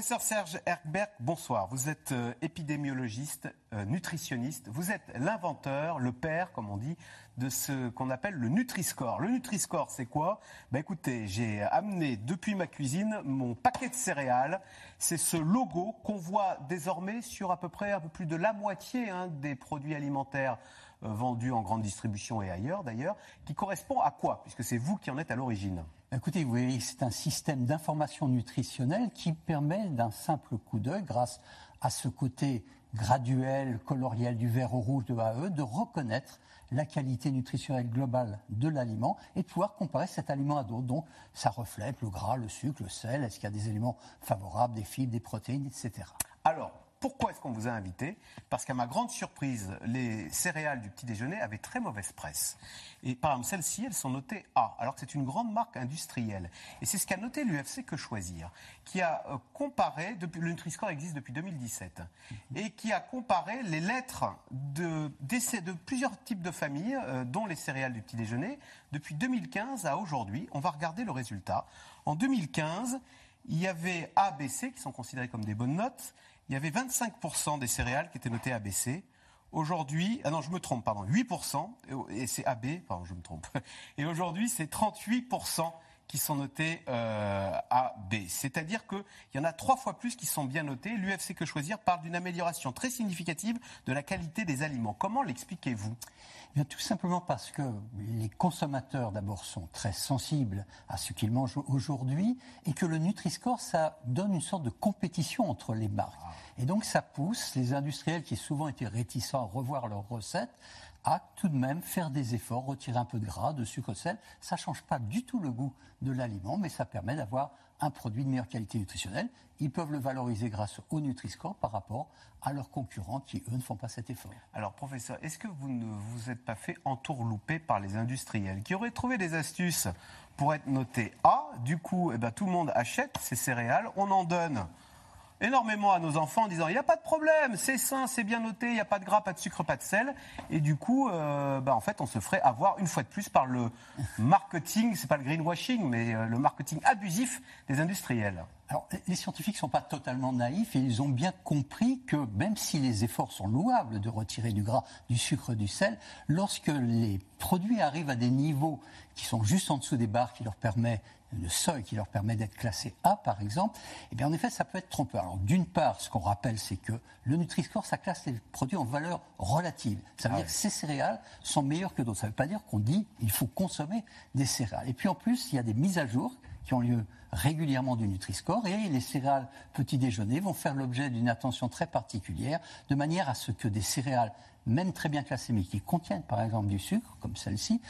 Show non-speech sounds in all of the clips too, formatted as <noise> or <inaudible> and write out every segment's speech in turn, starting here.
Professeur Serge Erkberg, bonsoir. Vous êtes euh, épidémiologiste, euh, nutritionniste. Vous êtes l'inventeur, le père, comme on dit, de ce qu'on appelle le Nutri-Score. Le Nutri-Score, c'est quoi? Ben Écoutez, j'ai amené depuis ma cuisine mon paquet de céréales. C'est ce logo qu'on voit désormais sur à peu près plus de la moitié hein, des produits alimentaires vendus en grande distribution et ailleurs d'ailleurs, qui correspond à quoi Puisque c'est vous qui en êtes à l'origine? Écoutez, vous voyez, c'est un système d'information nutritionnelle qui permet d'un simple coup d'œil, grâce à ce côté graduel, coloriel du vert au rouge de AE, de reconnaître la qualité nutritionnelle globale de l'aliment et de pouvoir comparer cet aliment à d'autres. Donc, ça reflète le gras, le sucre, le sel, est-ce qu'il y a des éléments favorables, des fibres, des protéines, etc. Alors, pourquoi est-ce qu'on vous a invité? Parce qu'à ma grande surprise, les céréales du petit déjeuner avaient très mauvaise presse. Et par exemple, celles-ci, elles sont notées A, alors que c'est une grande marque industrielle. Et c'est ce qu'a noté l'UFC Que Choisir, qui a euh, comparé, depuis, le Nutri-Score existe depuis 2017, et qui a comparé les lettres de, de plusieurs types de familles, euh, dont les céréales du petit déjeuner, depuis 2015 à aujourd'hui. On va regarder le résultat. En 2015, il y avait A, B, C, qui sont considérés comme des bonnes notes il y avait 25% des céréales qui étaient notées ABC. Aujourd'hui, ah non, je me trompe, pardon, 8%, et c'est AB, pardon, je me trompe. <laughs> Et aujourd'hui, c'est 38% qui sont notés euh, A, B. C'est-à-dire qu'il y en a trois fois plus qui sont bien notés. L'UFC Que Choisir parle d'une amélioration très significative de la qualité des aliments. Comment l'expliquez-vous? Eh bien, Tout simplement parce que les consommateurs, d'abord, sont très sensibles à ce qu'ils mangent aujourd'hui et que le Nutri-Score, ça donne une sorte de compétition entre les marques. Ah. Et donc, ça pousse les industriels qui souvent étaient réticents à revoir leurs recettes à tout de même faire des efforts, retirer un peu de gras, de sucre, de sel. Ça ne change pas du tout le goût de l'aliment, mais ça permet d'avoir un produit de meilleure qualité nutritionnelle. Ils peuvent le valoriser grâce au Nutri-Score par rapport à leurs concurrents qui, eux, ne font pas cet effort. Alors, professeur, est-ce que vous ne vous êtes pas fait entourlouper par les industriels qui auraient trouvé des astuces pour être notés? A Du coup, eh ben, tout le monde achète ces céréales, on en donne énormément à nos enfants en disant il n'y a pas de problème, c'est sain, c'est bien noté, il n'y a pas de gras, pas de sucre, pas de sel. Et du coup, euh, bah, en fait, on se ferait avoir une fois de plus par le marketing, c'est pas le greenwashing, mais euh, le marketing abusif des industriels. Alors, les scientifiques ne sont pas totalement naïfs et ils ont bien compris que même si les efforts sont louables de retirer du gras, du sucre, du sel, lorsque les produits arrivent à des niveaux qui sont juste en dessous des barres qui leur permet le seuil qui leur permet d'être classé A, par exemple, eh bien, en effet, ça peut être trompeur. Alors, d'une part, ce qu'on rappelle, c'est que le Nutri-Score, ça classe les produits en valeur relative. Ça veut ah dire que ces céréales sont meilleures que d'autres. Ça ne veut pas dire qu'on dit qu'il faut consommer des céréales. Et puis, en plus, il y a des mises à jour qui ont lieu régulièrement du Nutri-Score et les céréales petit déjeuner vont faire l'objet d'une attention très particulière de manière à ce que des céréales, même très bien classées, mais qui contiennent par exemple du sucre, comme celle-ci,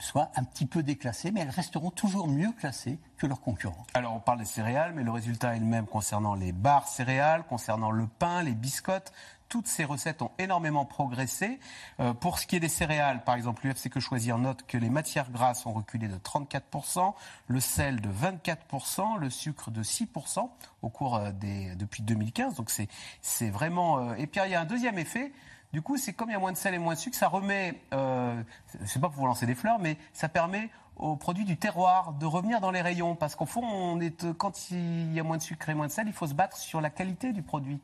soient un petit peu déclassées, mais elles resteront toujours mieux classées que leurs concurrents. Alors on parle des céréales, mais le résultat est le même concernant les barres céréales, concernant le pain, les biscottes. Toutes ces recettes ont énormément progressé. Euh, pour ce qui est des céréales, par exemple, l'UFC Que Choisir note que les matières grasses ont reculé de 34%, le sel de 24%, le sucre de 6% au cours euh, des, depuis 2015. Donc c'est vraiment... Euh, et puis il y a un deuxième effet, du coup, c'est comme il y a moins de sel et moins de sucre, ça remet, euh, c'est pas pour vous lancer des fleurs, mais ça permet aux produits du terroir de revenir dans les rayons. Parce qu'au fond, on est, quand il y a moins de sucre et moins de sel, il faut se battre sur la qualité du produit.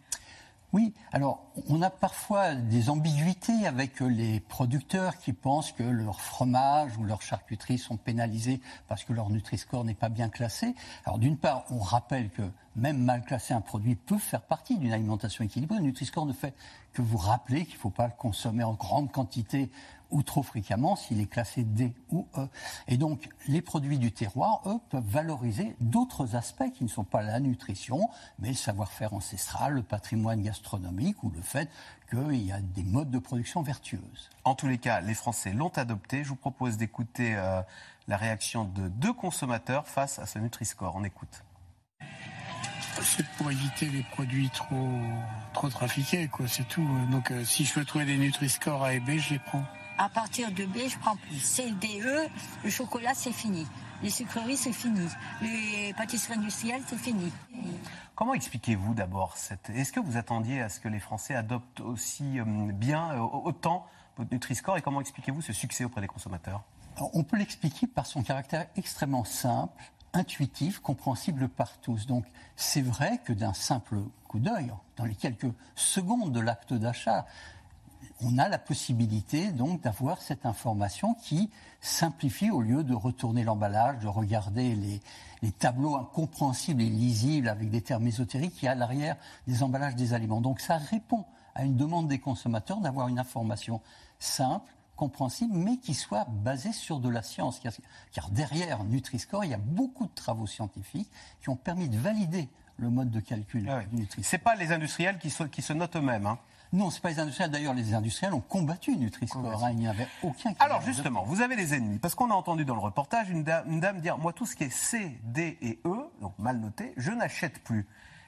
Oui, alors on a parfois des ambiguïtés avec les producteurs qui pensent que leur fromage ou leur charcuterie sont pénalisés parce que leur Nutri-Score n'est pas bien classé. Alors d'une part, on rappelle que même mal classé, un produit peut faire partie d'une alimentation équilibrée. Le Nutri-Score ne fait que vous rappeler qu'il ne faut pas le consommer en grande quantité ou trop fréquemment s'il est classé D ou E. Et donc, les produits du terroir, eux, peuvent valoriser d'autres aspects qui ne sont pas la nutrition, mais le savoir-faire ancestral, le patrimoine gastronomique ou le fait qu'il y a des modes de production vertueuses. En tous les cas, les Français l'ont adopté. Je vous propose d'écouter euh, la réaction de deux consommateurs face à ce Nutri-Score. On écoute. C'est pour éviter les produits trop, trop trafiqués, quoi, c'est tout. Donc, euh, si je veux trouver des Nutri-Score A et B, je les prends. À partir de B, je prends plus. C, D, E, le chocolat, c'est fini. Les sucreries, c'est fini. Les pâtisseries industrielles, c'est fini. Comment expliquez-vous d'abord cette... Est-ce que vous attendiez à ce que les Français adoptent aussi euh, bien, euh, autant votre Nutri-Score et comment expliquez-vous ce succès auprès des consommateurs? On peut l'expliquer par son caractère extrêmement simple, intuitif, compréhensible par tous. Donc c'est vrai que d'un simple coup d'œil, dans les quelques secondes de l'acte d'achat, on a la possibilité donc d'avoir cette information qui simplifie au lieu de retourner l'emballage, de regarder les, tableaux incompréhensibles et lisibles avec des termes ésotériques qui à l'arrière des emballages des aliments. Donc ça répond à une demande des consommateurs d'avoir une information simple, compréhensible, mais qui soit basée sur de la science. Car derrière Nutri-Score, il y a beaucoup de travaux scientifiques qui ont permis de valider le mode de calcul ah du Nutri-Score. Ce pas les industriels qui se notent eux-mêmes. Hein. Non, ce pas les industriels. D'ailleurs, les industriels ont combattu Nutri-Score. Hein. il n'y avait aucun. Alors justement, vous avez des ennemis parce qu'on a entendu dans le reportage une dame, dire moi tout ce qui est C, D et E, donc mal noté, je n'achète plus.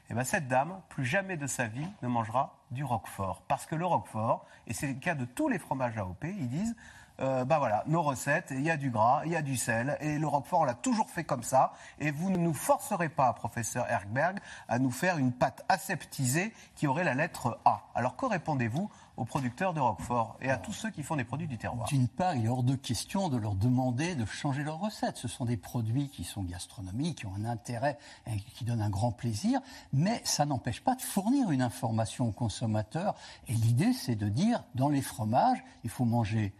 Et eh bien cette dame, plus jamais de sa vie, ne mangera du Roquefort. Parce que le Roquefort, et c'est le cas de tous les fromages AOP, ils disent euh, bah voilà, nos recettes, il y a du gras, il y a du sel, et le Roquefort, on l'a toujours fait comme ça, et vous ne nous forcerez pas, professeur Erkberg, à nous faire une pâte aseptisée qui aurait la lettre A. Alors que répondez-vous aux producteurs de Roquefort et à tous ceux qui font des produits du terroir? D'une part, il est hors de question de leur demander de changer leurs recettes. Ce sont des produits qui sont gastronomiques, qui ont un intérêt et qui donnent un grand plaisir, mais ça n'empêche pas de fournir une information aux consommateurs. Et l'idée, c'est de dire, dans les fromages, il faut manger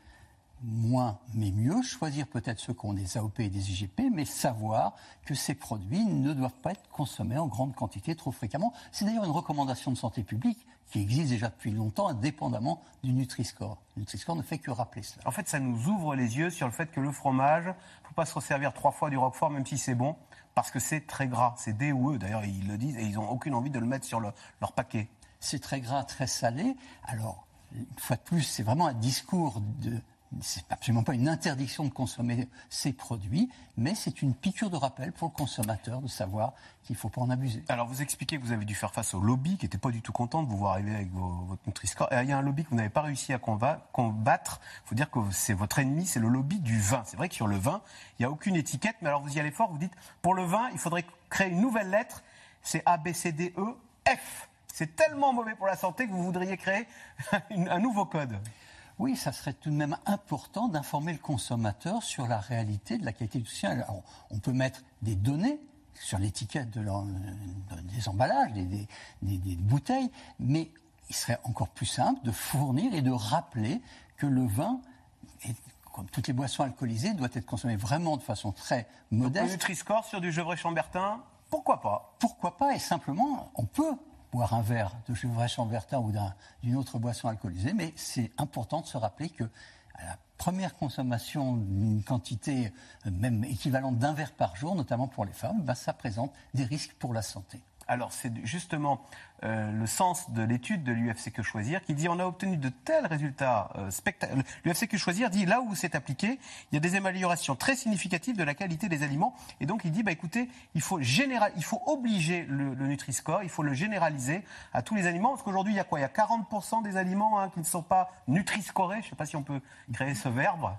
moins mais mieux, choisir peut-être ceux qui ont des AOP et des IGP, mais savoir que ces produits ne doivent pas être consommés en grande quantité trop fréquemment. C'est d'ailleurs une recommandation de santé publique qui existe déjà depuis longtemps, indépendamment du Nutri-Score. Le Nutri-Score ne fait que rappeler cela. En fait, ça nous ouvre les yeux sur le fait que le fromage, il ne faut pas se resservir trois fois du Roquefort, même si c'est bon, parce que c'est très gras. C'est D ou E, d'ailleurs, ils le disent, et ils n'ont aucune envie de le mettre sur leur paquet. C'est très gras, très salé. Alors, une fois de plus, c'est vraiment un discours de, c'est absolument pas une interdiction de consommer ces produits, mais c'est une piqûre de rappel pour le consommateur de savoir qu'il ne faut pas en abuser. Alors vous expliquez que vous avez dû faire face au lobby qui n'était pas du tout content de vous voir arriver avec votre Nutri-Score. Il y a un lobby que vous n'avez pas réussi à combattre. Il faut dire que c'est votre ennemi, c'est le lobby du vin. C'est vrai que sur le vin, il n'y a aucune étiquette, mais alors vous y allez fort, vous dites pour le vin, il faudrait créer une nouvelle lettre, c'est A, B, C, D, E, F. C'est tellement mauvais pour la santé que vous voudriez créer <laughs> un nouveau code. Oui, ça serait tout de même important d'informer le consommateur sur la réalité de la qualité du sien. on peut mettre des données sur l'étiquette de des emballages, des, bouteilles, mais il serait encore plus simple de fournir et de rappeler que le vin, comme toutes les boissons alcoolisées, doit être consommé vraiment de façon très modeste. Donc, Nutri-Score sur du Gevrey-Chambertin, pourquoi pas? Pourquoi pas? Et simplement, on peut boire un verre de Gevrey-Chambertin ou d'une autre boisson alcoolisée, mais c'est important de se rappeler que la première consommation d'une quantité euh, même équivalente d'un verre par jour, notamment pour les femmes, ben, ça présente des risques pour la santé. Alors c'est justement euh, le sens de l'étude de l'UFC Que Choisir qui dit on a obtenu de tels résultats euh, spectaculaires. L'UFC Que Choisir dit là où c'est appliqué, il y a des améliorations très significatives de la qualité des aliments. Et donc il dit bah écoutez, il faut, général, il faut obliger le, Nutri-Score, il faut le généraliser à tous les aliments. Parce qu'aujourd'hui il y a quoi? Il y a 40% des aliments hein, qui ne sont pas Nutri-Scorés. Je ne sais pas si on peut créer ce verbe.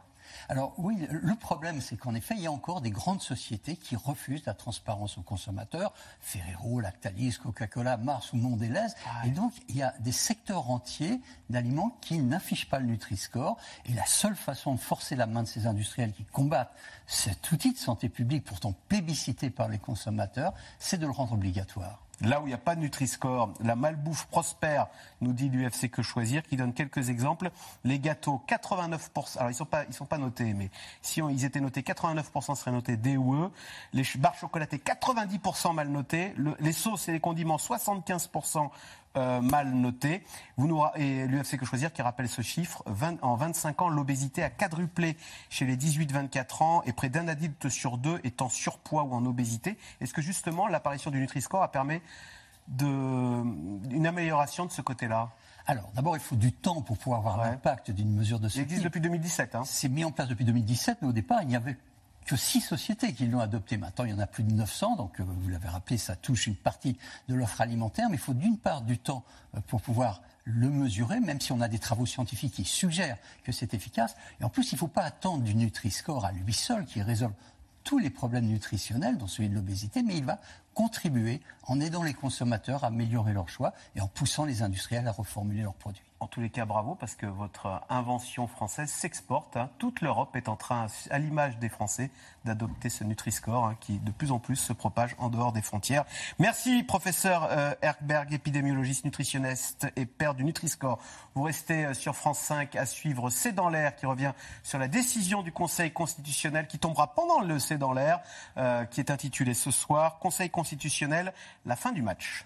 Alors oui, le problème, c'est qu'en effet, il y a encore des grandes sociétés qui refusent la transparence aux consommateurs. Ferrero, Lactalis, Coca-Cola, Mars ou Mondelez. Ah et donc, il y a des secteurs entiers d'aliments qui n'affichent pas le Nutri-Score. Et la seule façon de forcer la main de ces industriels qui combattent cet outil de santé publique pourtant plébiscité par les consommateurs, c'est de le rendre obligatoire. Là où il n'y a pas de Nutri-Score, la malbouffe prospère, nous dit l'UFC Que Choisir, qui donne quelques exemples. Les gâteaux, 89%, alors ils ne sont, pas, notés, mais si ils étaient notés, 89% seraient notés D ou E. Les barres chocolatées, 90% mal notés. les sauces et les condiments, 75% euh, mal noté. Vous nous, et l'UFC Que Choisir qui rappelle ce chiffre, en 25 ans, l'obésité a quadruplé chez les 18-24 ans et près d'un adulte sur deux est en surpoids ou en obésité. Est-ce que justement l'apparition du Nutri-Score a permis de, une amélioration de ce côté-là? Alors, d'abord, il faut du temps pour pouvoir avoir l'impact d'une mesure de ce type. Il existe depuis 2017. Hein. C'est mis en place depuis 2017, mais au départ, il n'y avait que six sociétés qui l'ont adopté. Maintenant, il y en a plus de 900, donc euh, vous l'avez rappelé, ça touche une partie de l'offre alimentaire, mais il faut d'une part du temps euh, pour pouvoir le mesurer, même si on a des travaux scientifiques qui suggèrent que c'est efficace. Et en plus, il ne faut pas attendre du Nutri-Score à lui seul qui résolve tous les problèmes nutritionnels, dont celui de l'obésité, mais il va contribuer en aidant les consommateurs à améliorer leur choix et en poussant les industriels à reformuler leurs produits. En tous les cas, bravo, parce que votre invention française s'exporte. Hein. Toute l'Europe est en train, à l'image des Français, d'adopter ce Nutri-Score hein, qui, de plus en plus, se propage en dehors des frontières. Merci, professeur euh, Erkberg, épidémiologiste nutritionniste et père du Nutri-Score. Vous restez euh, sur France 5 à suivre C'est dans l'air, qui revient sur la décision du Conseil constitutionnel qui tombera pendant le C'est dans l'air, euh, qui est intitulé ce soir Conseil constitutionnel, la fin du match.